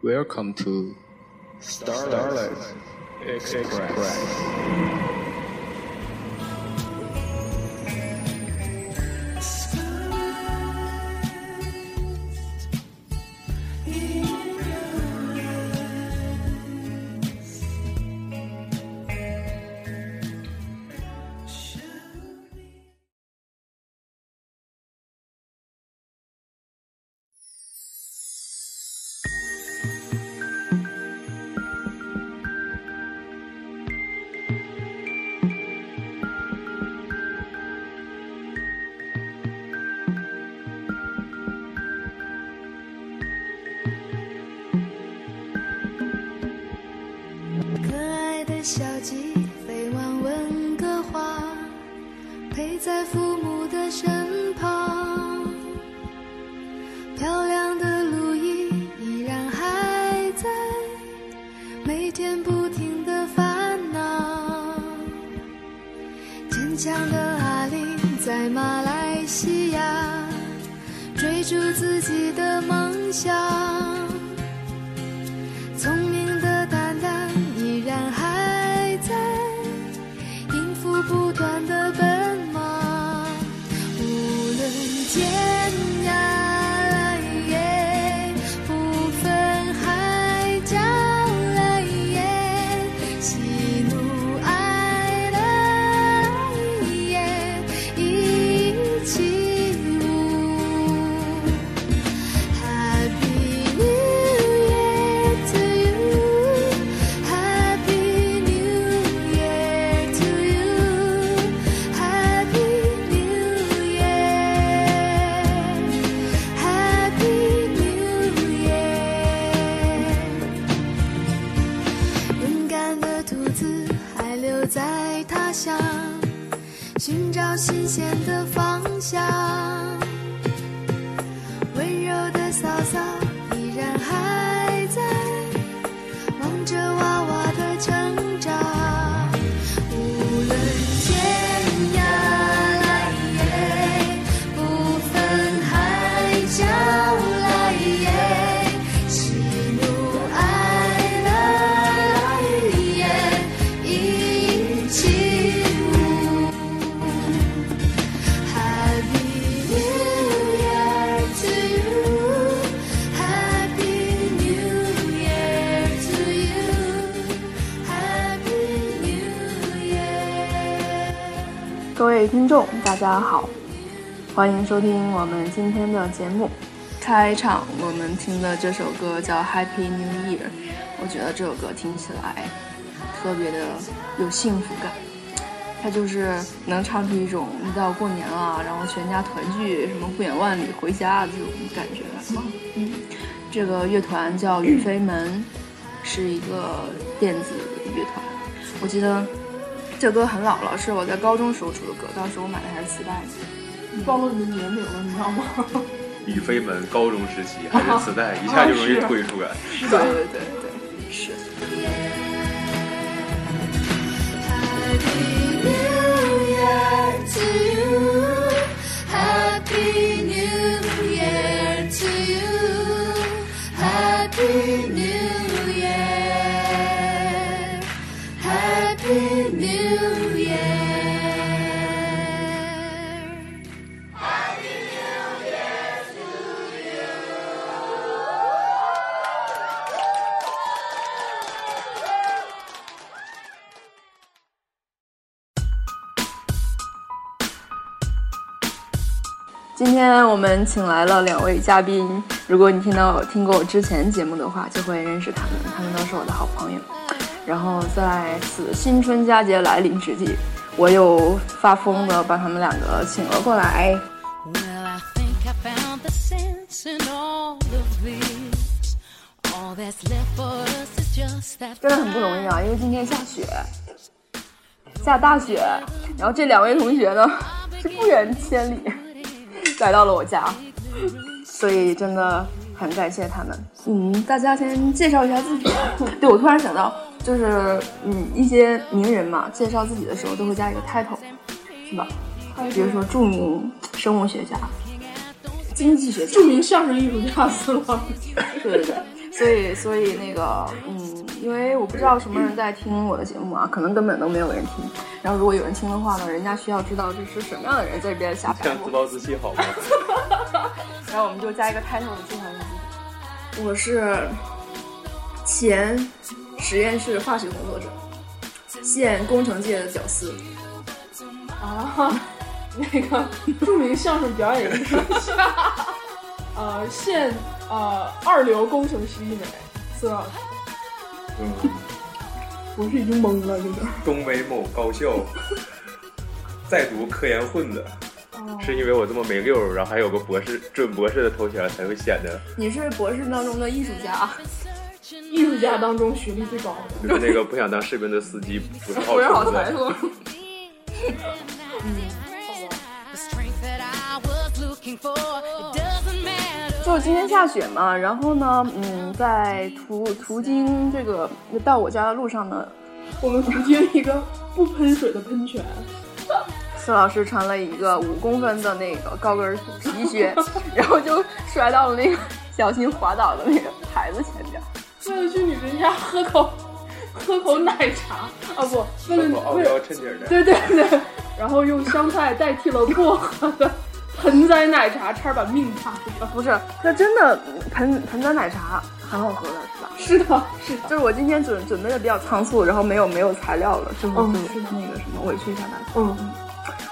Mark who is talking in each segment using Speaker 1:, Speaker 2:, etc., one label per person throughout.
Speaker 1: Welcome to Starlight Express.
Speaker 2: 小强的阿玲在马来西亚，追逐自己的梦想。想，寻找新鲜的方向。
Speaker 3: 位听众，大家好，欢迎收听我们今天的节目。开场我们听的这首歌叫《Happy New Year》，我觉得这首歌听起来特别的有幸福感。它就是能唱出一种一到过年了，然后全家团聚，什么不远万里回家的这种感觉。嗯，这个乐团叫雨飞门，是一个电子乐团。我记得这歌很老了，是我在高中时候出的歌，当时我买的还是磁带呢。
Speaker 4: 暴露你的年龄了，你知道吗？
Speaker 5: 宇飞们高中时期还是磁带，一下就容易推出来。
Speaker 3: 对对对对，是。
Speaker 2: Happy New Year to
Speaker 3: 今天我们请来了两位嘉宾，如果你听到听过我之前节目的话，就会认识他们，他们都是我的好朋友。然后在此新春佳节来临之际，我又发疯的把他们两个请了过来。真的很不容易啊，因为今天下雪，下大雪，然后这两位同学呢是不远千里来到了我家，所以真的很感谢他们。嗯，大家先介绍一下自己。对，我突然想到，就是嗯，一些名人嘛，介绍自己的时候都会加一个 title，是吧？比如说著名生物学家、经济学家，
Speaker 4: 著名相声艺术家死了。
Speaker 3: 对对对，所以所以那个嗯，因为我不知道什么人在听我的节目啊，可能根本都没有人听。然后如果有人听的话呢，人家需要知道这是什么样的人在这边瞎
Speaker 5: 这
Speaker 3: 白活。
Speaker 5: 样自暴自弃好吗？
Speaker 3: 然后我们就加一个 title 的介绍一下自己。我是前实验室化学工作者，现工程界的屌丝。
Speaker 4: 啊，那个著名相声表演艺术家，呃，现呃二流工程师一枚，孙老师，
Speaker 5: 嗯，
Speaker 4: 我是已经懵了，这个。
Speaker 5: 东北某高校 在读科研混子，
Speaker 4: 哦
Speaker 5: 是因为我这么没溜儿，然后还有个博士准博士的头衔，才会显得
Speaker 3: 你是博士当中的艺术家，
Speaker 4: 艺术家当中学历最高的。
Speaker 5: 就是那个不想当士兵的司机，不是好
Speaker 3: 不是好
Speaker 5: 虫子。
Speaker 3: 财富。
Speaker 6: The strength that
Speaker 3: 就今天下雪嘛，然后呢，嗯，在途途经这个到我家的路上呢，
Speaker 4: 我们途经一个不喷水的喷泉，
Speaker 3: 孙老师穿了一个五公分的那个高跟皮靴，然后就摔到了那个小心滑倒的那个牌子前边。
Speaker 4: 为了去女神家喝口 喝口奶茶。啊不，为了为了
Speaker 5: 标衬底儿的，
Speaker 4: 对对对，然后用香菜代替了薄荷的盆栽奶茶，差点把命搭了。
Speaker 3: 不是，这真的盆盆栽奶茶很好喝的，是吧？
Speaker 4: 是的，是的，
Speaker 3: 就是我今天准准备的比较仓促，然后没有没有材料了，就是
Speaker 4: 嗯
Speaker 3: 就是那个什么委屈一下大家。
Speaker 4: 嗯，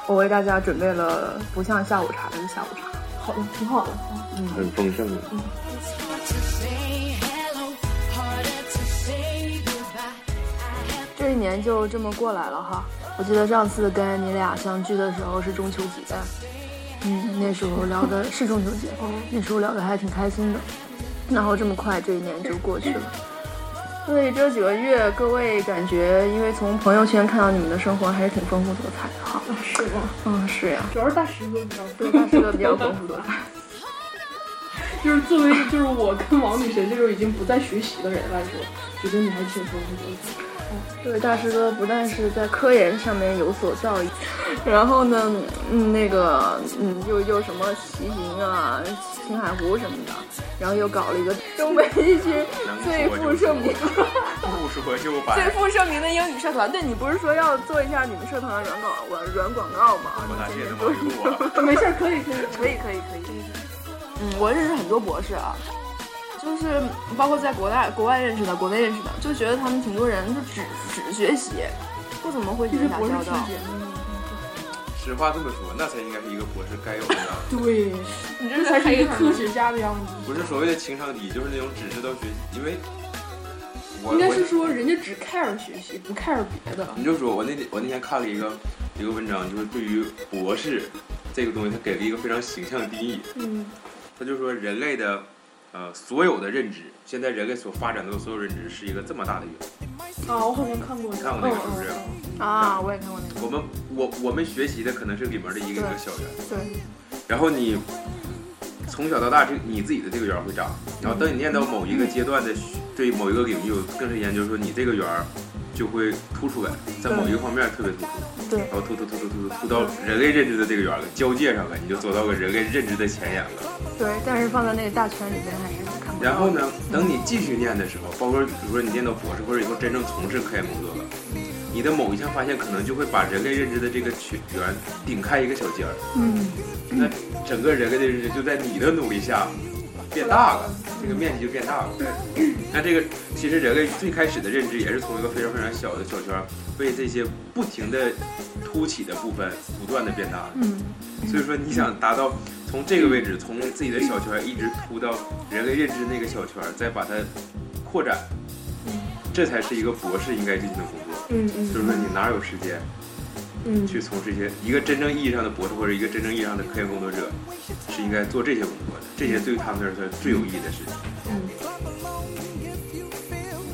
Speaker 3: 我为大家准备了不像下午茶的下午茶。
Speaker 4: 好的，挺好的。
Speaker 5: 嗯很丰盛的。
Speaker 6: It's hard to say hello, harder to say goodbye. I have
Speaker 3: 这一年就这么过来了哈。我记得上次跟你俩相聚的时候是中秋节，嗯，那时候聊的是中秋节，那时候聊的还挺开心的。然后这么快这一年就过去了。所以这几个月，各位感觉，因为从朋友圈看到你们的生活还是挺丰富多彩的哈。
Speaker 4: 是吗？
Speaker 3: 嗯，是呀，
Speaker 4: 主要是大石哥比较
Speaker 3: 对，大石哥比较丰富多彩。
Speaker 4: 就是作为就是我跟王女神这种已经不再学习的人来说，觉得你还挺丰富多彩。
Speaker 3: 对，大师哥不但是在科研上面有所造诣，然后呢，嗯，那个，嗯，又又什么骑行啊、青海湖什么的，然后又搞了一个东北地区最负盛名、
Speaker 5: 不说就
Speaker 3: 最。负盛名的英语社团。对你不是说要做一下你们社团的软广、软软广告吗？
Speaker 5: 我哪些
Speaker 3: 你
Speaker 5: 他妈有我？
Speaker 4: 没事儿，可以 可以。
Speaker 3: 可以可以可以。嗯，我认识很多博士啊，就是包括在国外国外认识的、国内认识的，就觉得他们挺多人就只只学习，不怎么会与人打交道。
Speaker 5: 实话这么说，那才应该是一个博士该有的样子。
Speaker 4: 对，
Speaker 3: 你
Speaker 4: 这才是一个科学家的样子。
Speaker 5: 不是所谓的情商低，就是那种只知道学习。因为我
Speaker 4: 应该是说人家只 care 学习，不 care 别的。
Speaker 5: 你就说我那天我那天看了一个一个文章，就是对于博士这个东西，他给了一个非常形象的定义。
Speaker 4: 嗯
Speaker 5: 他就说人类的呃所有的认知，现在人类所发展的所有认知是一个这么大的圆。
Speaker 4: 啊，我好像看过。
Speaker 5: 你看过那个是不是？
Speaker 3: 啊，我也看过那个。
Speaker 5: 我们我我们学习的可能是里面的一个一个小圆，
Speaker 3: 对，
Speaker 5: 然后你从小到大这你自己的这个圆会长，然后等你念到某一个阶段的对某一个领域有更深研究，说你这个圆儿就会突出来，在某一个方面特别突出，
Speaker 3: 对
Speaker 5: 然后突突突突突突突到人类认知的这个圆了，交界上了，你就走到个人类认知的前沿了。
Speaker 3: 对，但是放在那个大圈里边还是看不到。
Speaker 5: 然后呢，等你继续念的时候，包括比如说你念到博士，或者以后真正从事科研工作了，你的某一项发现可能就会把人类认知的这个圈圆顶开一个小尖儿，
Speaker 3: 嗯，
Speaker 5: 那整个人类的认知就在你的努力下变大了，这个面积就变大了。那这个其实人类最开始的认知也是从一个非常非常小的小圈儿，被这些不停的凸起的部分不断的变大。
Speaker 3: 嗯，
Speaker 5: 所以说你想达到从这个位置，从自己的小圈儿一直凸到人类认知那个小圈儿，再把它扩展，这才是一个博士应该进行的工作。
Speaker 4: 嗯嗯
Speaker 5: 就是说你哪有时间
Speaker 4: 嗯
Speaker 5: 去从事一些一个真正意义上的博士或者一个真正意义上的科研工作者，是应该做这些工作的。这些对于他们来说是最有意义的事情。
Speaker 4: 嗯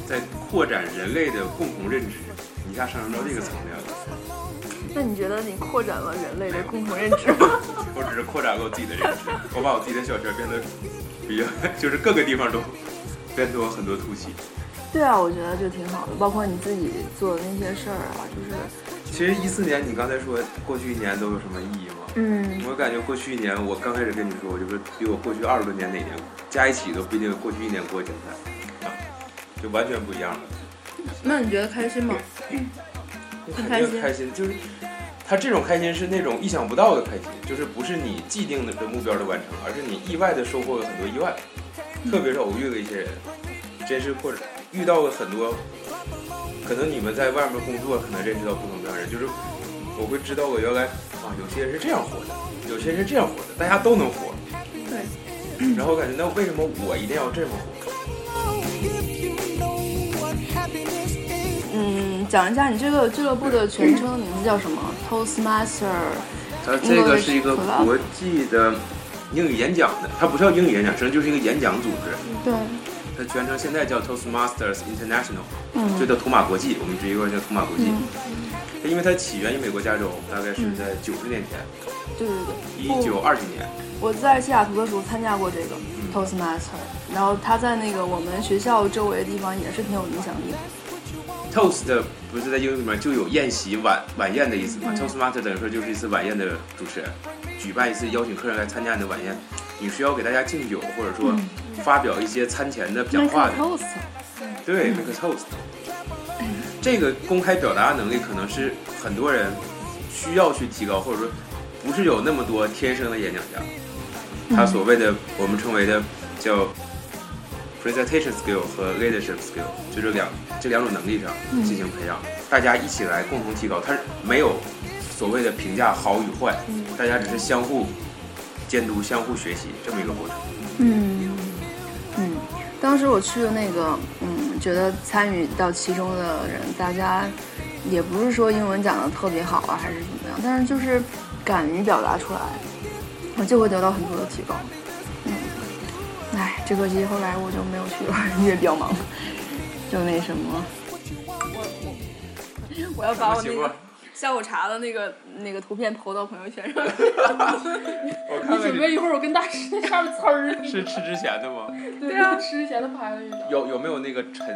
Speaker 5: 在扩展人类的共同认知，一下上升到这个层面了。
Speaker 3: 那你觉得你扩展了人类的共同认知吗？
Speaker 5: 我只是扩展了我自己的认知，我把我自己的小圈变得比较，就是各个地方都变多很多凸起。
Speaker 3: 对啊，我觉得就挺好的，包括你自己做的那些事儿啊，就是
Speaker 5: 其实一四年你刚才说过去一年都有什么意义吗？
Speaker 3: 嗯，
Speaker 5: 我感觉过去一年，我刚开始跟你说，我就是比我过去二十多年哪年加一起都不一定过去一年过精彩，啊，就完全不一样了。
Speaker 3: 那你觉得开心吗？
Speaker 5: 很
Speaker 3: 开心
Speaker 5: 定开心，就是他这种开心是那种意想不到的开心，就是不是你既定的目标的完成，而是你意外的收获了很多意外，特别是偶遇了一些人，真是或者遇到了很多，可能你们在外面工作，可能认识到不同的人，就是我会知道我原来啊，有些人是这样活的，有些人是这样活的，大家都能活，
Speaker 3: 对，
Speaker 5: 然后我感觉那为什么我一定要这么活？
Speaker 3: 嗯，讲一下你这个俱乐部的全称名字叫什么？Toastmaster。
Speaker 5: 它这个是一个国际的英语演讲的，它不是叫英语演讲，实际上就是一个演讲组织。
Speaker 3: 对，
Speaker 5: 它全称现在叫 Toastmasters International，
Speaker 3: 嗯
Speaker 5: 就叫图马国际，我们直接管叫图马国际。因为它起源于美国加州，大概是在九十年前，
Speaker 3: 对对对。
Speaker 5: 一九二几年。
Speaker 3: 我在西雅图的时候参加过这个 Toastmaster，然后他在那个我们学校周围的地方也是挺有影响力的。
Speaker 5: Toast 不是在英语里面就有宴席晚晚宴的意思吗、t o a s t m a s t e r 等于说就是一次晚宴的主持人，举办一次邀请客人来参加你的晚宴，你需要给大家敬酒，或者说发表一些餐前的讲话
Speaker 3: toast。
Speaker 5: 对，make a toast。这个公开表达能力可能是很多人需要去提高，或者说不是有那么多天生的演讲家。他所谓的我们称为的叫 presentation skill 和 leadership skill，就这两这两种能力上进行培养，大家一起来共同提高。它没有所谓的评价好与坏，大家只是相互监督、相互学习这么一个过程。
Speaker 3: 嗯嗯，当时我去的那个，嗯，觉得参与到其中的人，大家也不是说英文讲的特别好啊，还是怎么样，但是就是敢于表达出来，我就会得到很多的提高。嗯，哎，只可惜后来我就没有去了，因为比较忙，就那什么，我要把我那个下午茶的那个那个图片投到朋友圈上。
Speaker 5: 我
Speaker 4: 你准备一会儿我跟大师在下面呲儿。
Speaker 5: 是吃之前的吗？
Speaker 4: 对啊，吃之前的拍了一张。
Speaker 5: 有有没有那个陈？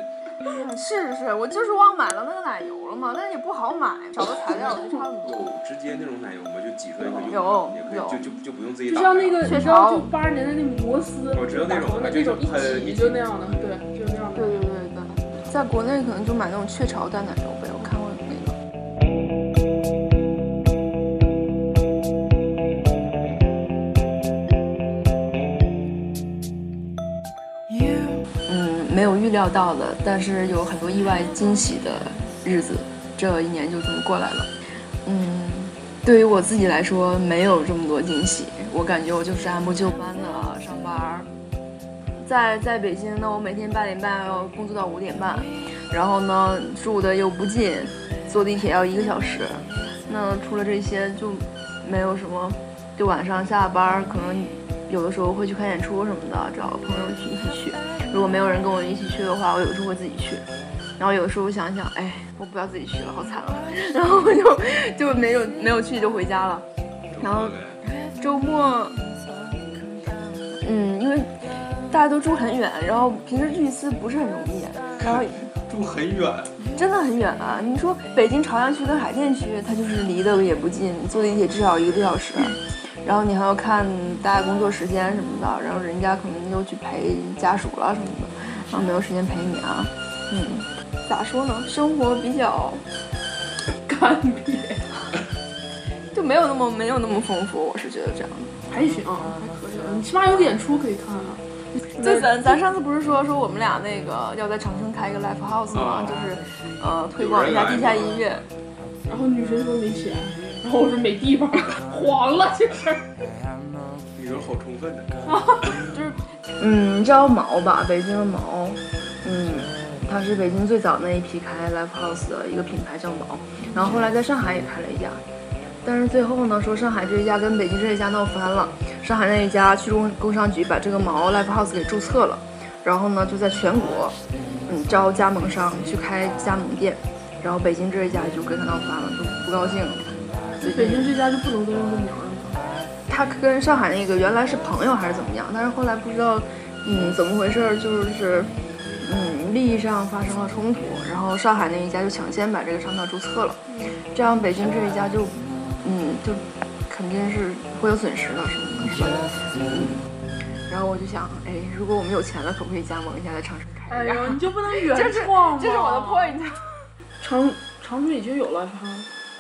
Speaker 3: 是是，我就是忘买了那个奶油了嘛，但是也不好买，找个材料就差不多。
Speaker 5: 有直接那种奶油吗？就挤出来一个油，
Speaker 3: 有
Speaker 5: 也可以，
Speaker 3: 有
Speaker 5: 就就就不用自己
Speaker 4: 就。像那个，
Speaker 3: 雀
Speaker 4: 你知道，
Speaker 3: 巢
Speaker 4: 就八十年代那摩斯，
Speaker 5: 我知道那种
Speaker 4: 那种一挤就那样的，对，就那样的。
Speaker 3: 对对对对，在国内可能就买那种雀巢淡奶油呗，没有预料到的，但是有很多意外惊喜的日子，这一年就这么过来了。嗯，对于我自己来说，没有这么多惊喜，我感觉我就是按部就班的上班儿。在在北京呢，我每天八点半要工作到五点半，然后呢住的又不近，坐地铁要一个小时。那除了这些就没有什么，就晚上下班可能有的时候会去看演出什么的，找个朋友去一起去。如果没有人跟我一起去的话，我有时候会自己去。然后有的时候想想，哎，我不要自己去了，好惨啊！然后我就就没有没有去就回家了。然后周末，嗯，因为大家都住很远，然后平时聚一次不是很容易，然后
Speaker 5: 住很远，
Speaker 3: 真的很远啊！你说北京朝阳区跟海淀区，它就是离得也不近，坐地铁至少一个多小时。然后你还要看大家工作时间什么的，然后人家可能又去陪家属了什么的，然后没有时间陪你啊。嗯，咋说呢？生活比较
Speaker 4: 干瘪，
Speaker 3: 就没有那么没有那么丰富，我是觉得这样。
Speaker 4: 还行，还可以，你起码有演出可以看啊。
Speaker 3: 就咱咱上次不是说说我们俩那个要在长春开一个 live house 吗？
Speaker 5: 啊
Speaker 3: 就是呃推广一下地下音乐。
Speaker 4: 然后女神说没钱，然后我说没地方了，黄了这事儿。
Speaker 5: 理由好充分的。
Speaker 3: 嗯，你知道毛吧？北京的毛，嗯，它是北京最早那一批开 live house 的一个品牌叫毛，然后后来在上海也开了一家，但是最后呢，说上海这一家跟北京这一家闹翻了，上海那一家去工工商局把这个毛 live house 给注册了，然后呢就在全国，嗯，招加盟商去开加盟店，然后北京这一家就跟他闹翻了，就不高兴了。
Speaker 4: 北京这家就不能都用这名儿了。
Speaker 3: 他跟上海那个原来是朋友还是怎么样，但是后来不知道，嗯，怎么回事儿，就是嗯利益上发生了冲突，然后上海那一家就抢先把这个商标注册了，这样北京这一家就嗯就肯定是会有损失的，是吗？是吧？嗯。然后我就想，哎，如果我们有钱了，可不可以加盟一下在长春开一家？
Speaker 4: 哎呦，你就不能原
Speaker 3: 这是
Speaker 4: 创吗？
Speaker 3: 这是我的 point，
Speaker 4: 长长春已经有了，他。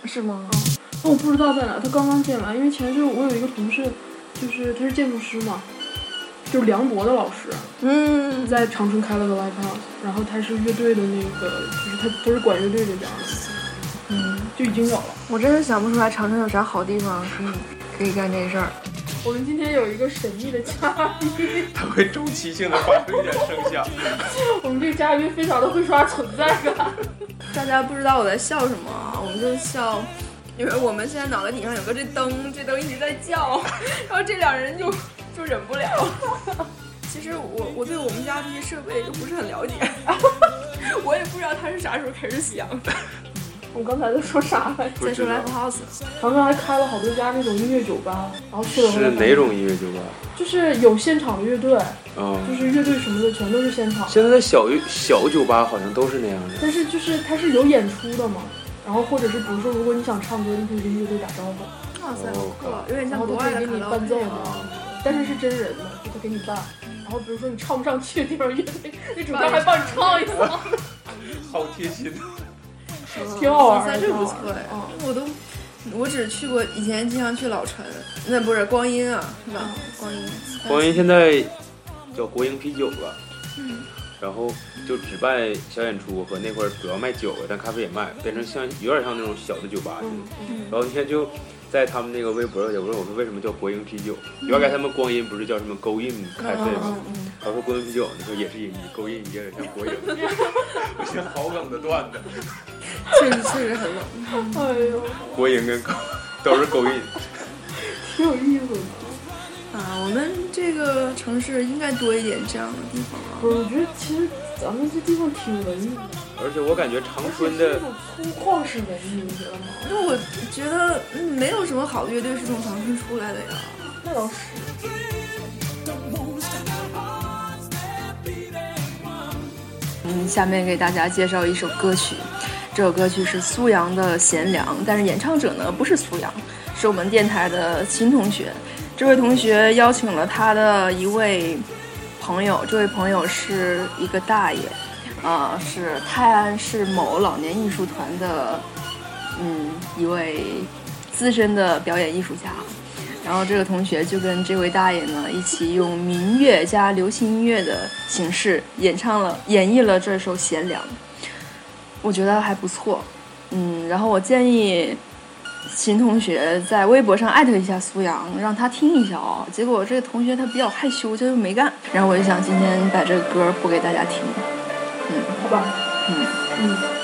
Speaker 3: 是吗？
Speaker 4: 但我不知道在哪，他刚刚进来，因为前阵我有一个同事，就是他是建筑师嘛，就是梁博的老师，
Speaker 3: 嗯，
Speaker 4: 在长春开了个 live house，然后他是乐队的那个，就是他都是管乐队这边的，嗯，就已经有了。
Speaker 3: 我真是想不出来长春有啥好地方可以可以干这事儿。
Speaker 4: 我们今天有一个神秘的嘉宾，
Speaker 5: 他会周期性的发出一点声响。
Speaker 4: 我们这个嘉宾非常的会刷存在感。
Speaker 3: 大家不知道我在笑什么啊，我们就笑，因为我们现在脑袋顶上有个这灯，这灯一直在叫，然后这两人就就忍不了。其实我我对我们家这些设备就不是很了解，我也不知道它是啥时候开始响的。
Speaker 4: 我刚才在说啥来着？
Speaker 3: 再说 Live House，
Speaker 4: 长春还开了好多家那种音乐酒吧，然后去了
Speaker 5: 是哪种音乐酒吧？
Speaker 4: 就是有现场的乐队，
Speaker 5: 啊、
Speaker 4: 就是乐队什么的全都是现场。
Speaker 5: 现在的小小酒吧好像都是那样的。
Speaker 4: 但是就是它是有演出的嘛，然后或者是比如说如果你想唱歌，你可以跟乐队打招呼，
Speaker 3: 哇塞，好
Speaker 5: 哦
Speaker 3: 酷啊，有点像国外的
Speaker 4: 后他可以给你伴奏的
Speaker 3: 啊。，
Speaker 4: 但是是真人的，就他给你伴。然后比如说你唱不上去的地方，乐队那主唱还帮你唱一嗓，
Speaker 5: 好贴心。
Speaker 4: 挺好玩
Speaker 3: 哇塞，
Speaker 4: 的。
Speaker 3: 这不错哎
Speaker 4: 嗯，
Speaker 3: 我都我只去过，以前经常去老陈，那不是光阴啊，是吧？光阴，
Speaker 5: 光阴现在叫国营啤酒了，嗯，然后就只办小演出和那会儿主要卖酒的，但咖啡也卖，变成像有点像那种小的酒吧似的。
Speaker 4: 嗯
Speaker 5: 然后那天就在他们那个微博上写，我说我说为什么叫国营啤酒？原来他们光阴不是叫什么勾印咖啡吗？他说国营啤酒，你说也是英语，勾印也有点像国营。我觉得好冷的段子，
Speaker 3: 确实确实很冷。
Speaker 4: 哎呦，
Speaker 5: 国营跟勾 都是勾印。
Speaker 4: 挺有意思的。
Speaker 3: 啊，我们这个城市应该多一点这样的地方啊。
Speaker 4: 不，我觉得其实咱们这地方挺文艺的，
Speaker 5: 而且我感觉长春的
Speaker 4: 粗犷式文艺，你觉得吗？
Speaker 3: 那我觉得嗯没有什么好的乐队是从长春出来的呀。
Speaker 4: 那倒是。
Speaker 3: 嗯，下面给大家介绍一首歌曲，这首歌曲是苏阳的《贤良》，但是演唱者呢不是苏阳，是我们电台的新同学。这位同学邀请了他的一位朋友，这位朋友是一个大爷，啊、是泰安市某老年艺术团的，嗯，一位资深的表演艺术家。然后这个同学就跟这位大爷呢一起用民乐加流行音乐的形式演唱了、演绎了这首《贤良》，我觉得还不错。嗯，然后我建议秦同学在微博上艾特一下苏阳，让他听一下哦。结果这个同学他比较害羞，他就没干。然后我就想今天把这个歌播给大家听。
Speaker 4: 嗯好吧，
Speaker 3: 嗯
Speaker 4: 嗯。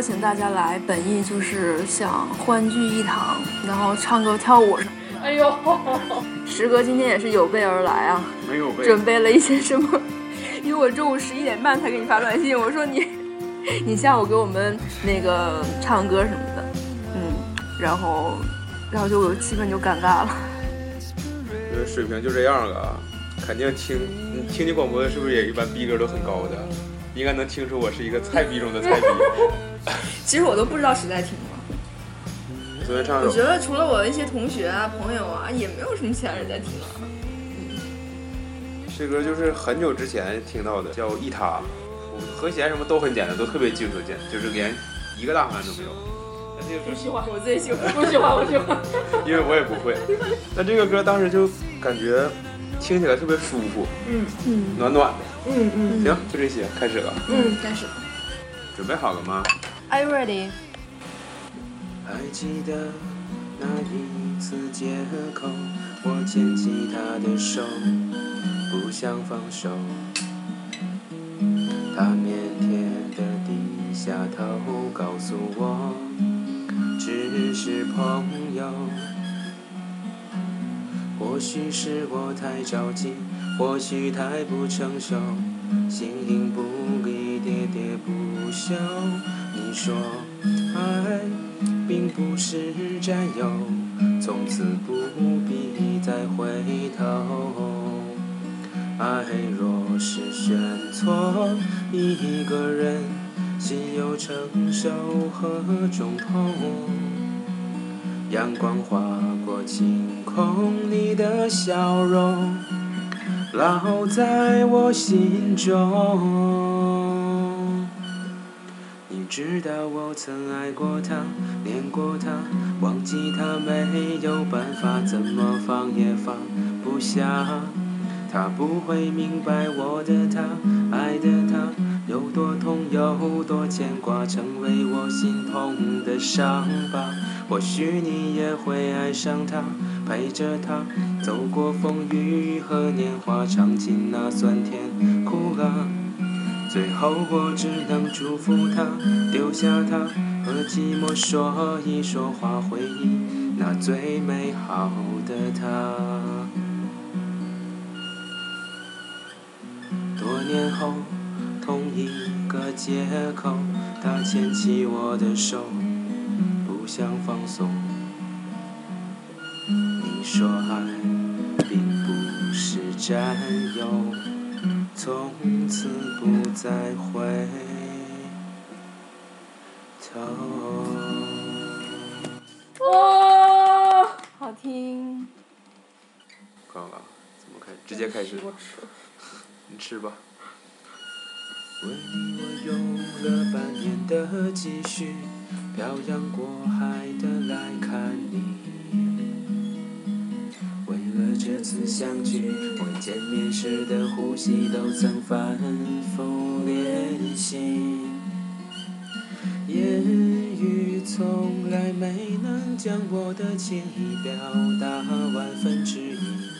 Speaker 3: 邀请大家来，本意就是想欢聚一堂，然后唱歌跳舞什么。
Speaker 4: 哎呦，
Speaker 3: 石哥今天也是有备而来啊，
Speaker 5: 没有被
Speaker 3: 准备了一些什么？因为我中午十一点半才给你发短信，我说你，你下午给我们那个唱歌什么的，嗯，然后，然后就气氛就尴尬了。
Speaker 5: 这个水平就这样了啊，肯定听你听你广播的是不是也一般逼格都很高的？应该能听出我是一个菜逼中的菜逼。
Speaker 3: 其实我都不知道谁在听了。
Speaker 5: 昨天唱首
Speaker 3: 我觉得除了我的一些同学啊、朋友啊，也没有什么其他人在听啊。
Speaker 5: 这歌就是很久之前听到的，叫《一他》，和弦什么都很简单，都特别技术简，就是连一个大和弦都没有。但这个歌
Speaker 4: 不喜欢，
Speaker 3: 我最喜欢。
Speaker 4: 不喜欢，不喜欢。
Speaker 5: 因为我也不会。但这个歌当时就感觉听起来特别舒服，
Speaker 4: 嗯
Speaker 3: 嗯
Speaker 5: 暖暖的。
Speaker 4: 嗯嗯，
Speaker 5: 行，就这些，开始了。
Speaker 3: 嗯，开始。
Speaker 5: 准备好了吗？
Speaker 3: Are you ready？
Speaker 5: 还记得那一次街口，我牵起她的手，不想放手。她腼腆的低下头，告诉我只是朋友。或许是我太着急，或许太不成熟，形影不离，喋喋不休。说爱并不是占有，从此不必再回头。爱若是选错一个人，心有承受何种痛？阳光划过晴空，你的笑容烙在我心中。知道我曾爱过他，恋过他，忘记他没有办法，怎么放也放不下。他不会明白我的他，爱的他有多痛，有多牵挂，成为我心痛的伤疤。或许你也会爱上他，陪着他走过风雨和年华，尝尽那酸甜苦辣。最后我只能祝福他，丢下他和寂寞说一说话，回忆那最美好的他。多年后，同一个街口，他牵起我的手，不想放松。从此不再回头。
Speaker 4: 哇，
Speaker 3: 好听。
Speaker 5: 刚了，怎么开？直接开始。
Speaker 4: 我吃。
Speaker 5: 你吃吧。为你我用了半年的积蓄，漂洋过海的来看你。这次相聚，我见面时的呼吸都曾反复练习。言语从来没能将我的情意表达万分之一。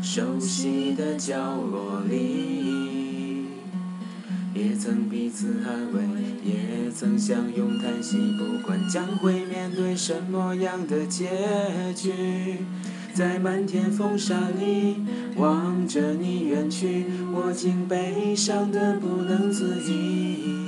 Speaker 5: 熟悉的角落里，也
Speaker 7: 曾彼此安慰，也曾相拥叹息，不管将会面对什么样的结局。在漫天风沙里望着你远去，我竟悲伤得不能自已。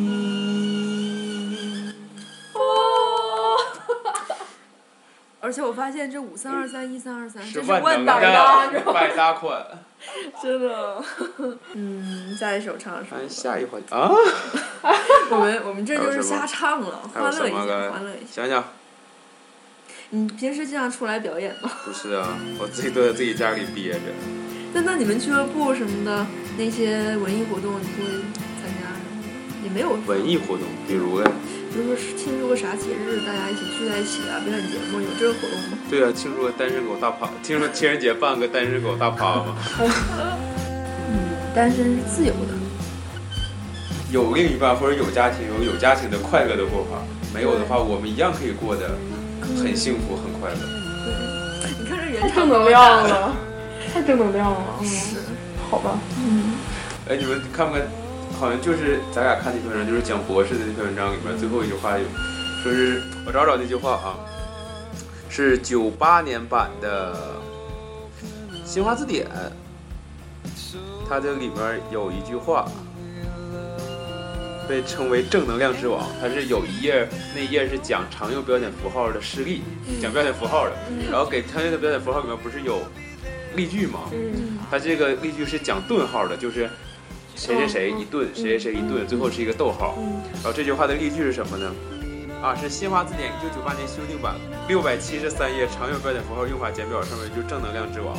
Speaker 3: 而且我发现这五三二三一三二三，
Speaker 5: 是
Speaker 3: 这是万
Speaker 5: 能
Speaker 3: 能
Speaker 5: 的百搭款。
Speaker 3: 真的。嗯，下一首唱什么
Speaker 5: 咱？下一环啊，
Speaker 3: 我们我们这就是瞎唱了，欢乐一下，欢乐一下。？
Speaker 5: 想想，
Speaker 3: 你平时经常出来表演吗？
Speaker 5: 不是啊，我自己都在自己家里憋着。
Speaker 3: 那那你们俱乐部什么的那些文艺活动，你会参加吗？也没有。
Speaker 5: 文艺活动，比如嘞，
Speaker 3: 比如说是庆祝个啥节日，大家一起聚在一起啊，表演节目，有这个活动吗？
Speaker 5: 对啊，庆祝个单身狗大趴，听说情人节办个单身狗大趴吗？
Speaker 3: 嗯，单身是自由的。
Speaker 5: 有另一半或者有家庭，有有家庭的快乐的过法；没有的话，我们一样可以过得很幸福、很快乐。
Speaker 3: 你看这人
Speaker 4: 太正能量了，太正能量了。嗯，
Speaker 3: 是，
Speaker 4: 好吧。
Speaker 5: 嗯哎，你们看不看？好像就是咱俩看那篇文章，就是讲博士的那篇文章里面最后一句话有，说是我找找那句话啊，是九八年版的新华字典，它这里面有一句话。被称为正能量之王，它是有一页，那一页是讲常用标点符号的示例，讲标点符号的，然后给常用的标点符号里面不是有例句吗？
Speaker 4: 嗯，
Speaker 5: 它这个例句是讲顿号的，就是谁谁谁一顿，谁谁谁一顿，最后是一个逗号。然后这句话的例句是什么呢？啊，是新华字典一九九八年修订版六百七十三页常用标点符号用法简表上面就正能量之王。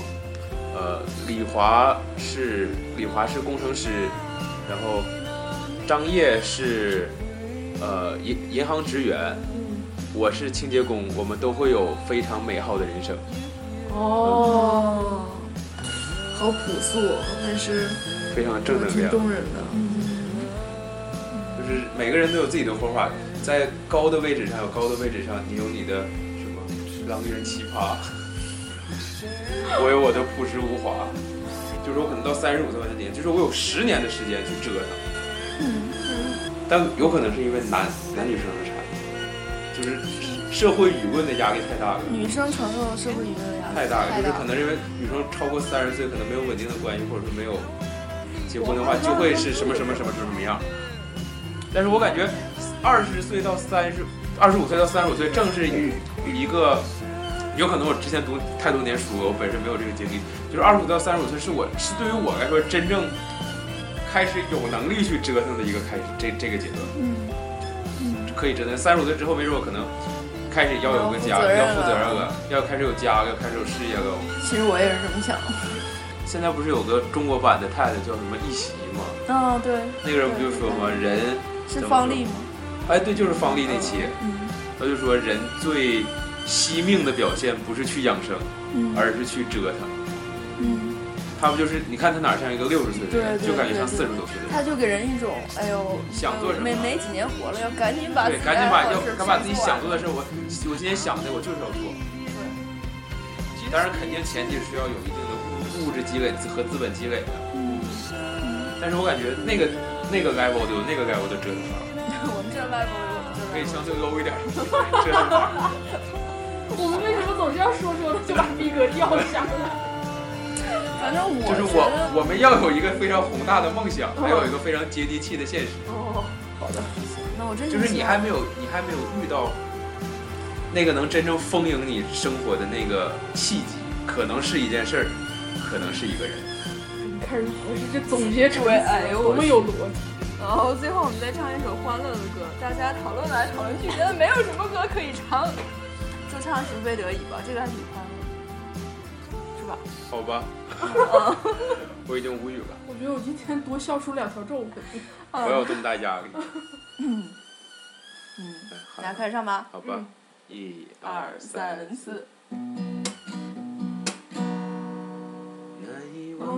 Speaker 5: 呃，李华是李华是工程师，然后张烨是呃银银行职员，我是清洁工，我们都会有非常美好的人生。
Speaker 4: 哦，
Speaker 3: 好朴素，但是
Speaker 5: 非常正能
Speaker 3: 挺
Speaker 5: 量。
Speaker 3: 动人的。
Speaker 5: 就是每个人都有自己的活法，在高的位置上有高的位置上，你有你的什么狼人奇葩，我有我的朴实无华。就是我可能到三十五岁那年，就是我有十年的时间去折腾。但有可能是因为男男女生的差异，就是社会舆论的压力太大了。
Speaker 3: 女生承受社会舆论压力
Speaker 5: 太大了，就是可能因为女生超过三十岁，可能没有稳定的关系，或者说没有结婚的话，就会是什么什么什么什么样。但是我感觉二十岁到三十，二十五岁到三十五岁，正是一个，有可能我之前读太多年书了，我本身没有这个经历，就是二十五到三十五岁是我是对于我来说真正开始有能力去折腾的一个开始，这这个阶段，嗯可以折腾。三十五岁之后，没准我可能开始要有个家，要负责任了，要开始有家了，要开始有事业了。
Speaker 3: 其实我也是这么想。
Speaker 5: 现在不是有个中国版的太太叫什么一席吗？
Speaker 3: 哦，对，
Speaker 5: 那个人不就说吗？人，
Speaker 3: 是方丽吗？
Speaker 5: 哎，对，就是方丽那期，
Speaker 3: 嗯
Speaker 5: 他就说人最惜命的表现不是去养生，
Speaker 3: 嗯
Speaker 5: 而是去折腾。
Speaker 3: 嗯，
Speaker 5: 他不就是你看他哪像一个六十岁的人，就感觉像
Speaker 3: 对
Speaker 5: 四十多岁的人。
Speaker 3: 他就给人一种，哎呦，
Speaker 5: 想做什么
Speaker 3: 没没几年活了，要赶紧把
Speaker 5: 对，赶紧把要赶把自己想做的事，我我今天想的我就是要做。对当然，肯定前提是要有一定的积累和资本积累的。
Speaker 3: 嗯
Speaker 5: 但是我感觉那个那个 level 就有那个 level 的折腾法，
Speaker 3: 我们这 level 有我们这
Speaker 5: 可以。相对 low 一点折腾法。
Speaker 4: 我们为什么总是要说说的就把逼格掉下来？
Speaker 3: 反正我
Speaker 5: 就是我我们要有一个非常宏大的梦想，还有一个非常接地气的现实。
Speaker 4: 哦，好的。
Speaker 3: 那我真
Speaker 5: 就是你还没有你还没有遇到那个能真正丰盈你生活的那个契机，可能是一件事儿，可能是一个人。
Speaker 4: 你看人合适，这总结成
Speaker 3: 对哎呦我
Speaker 4: 多么有逻辑。
Speaker 3: 然后最后我们再唱一首欢乐的歌，大家讨论来讨论去，觉得没有什么歌可以唱，就唱《情非得已》吧，这个还挺欢乐，是吧？
Speaker 5: 好吧，我已经无语了，
Speaker 4: 我觉得我今天多笑出两条皱纹。
Speaker 5: 我有这么大压力。
Speaker 3: 嗯，
Speaker 5: 哎好
Speaker 3: 大家开始唱吧。
Speaker 5: 好吧，一
Speaker 3: 二三四。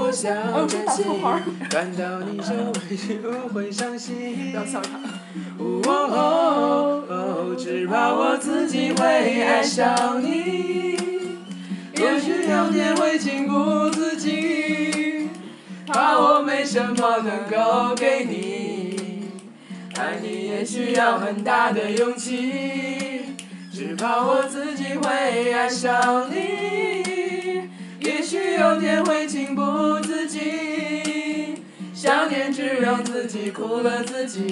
Speaker 5: 我想珍惜，看到你受委屈会伤心。
Speaker 4: 要笑场。
Speaker 5: 哦哦哦，只怕我自己会爱上你。也许有天会情不自禁，怕我没什么能够给你。爱你也需要很大的勇气，只怕我自己会爱上你。也许有天会情不自禁，想念只让自己苦了自己。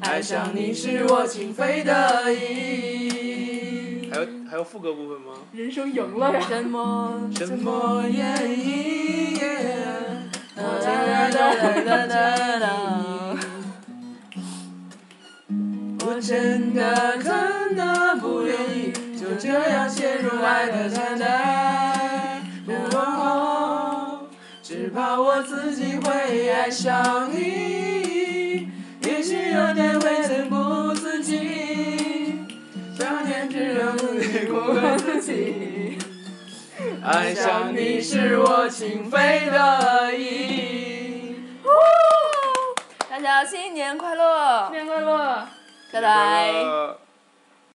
Speaker 5: 爱上你是我情非得已。
Speaker 8: 还有还有副歌部分吗？
Speaker 4: 人生赢了呀！
Speaker 3: 什么？
Speaker 5: 什么原因？我竟然
Speaker 3: 哒
Speaker 5: 都
Speaker 3: 哒哒哒哒
Speaker 5: 我真的可能不愿意就这样陷入爱的太太，怕我自己会爱上你，也许有天会情不自禁，想念只让自己苦了自己。爱上你是我情非得已。
Speaker 3: 大家新年快乐！
Speaker 4: 新年快乐！
Speaker 3: 拜拜。
Speaker 8: 呃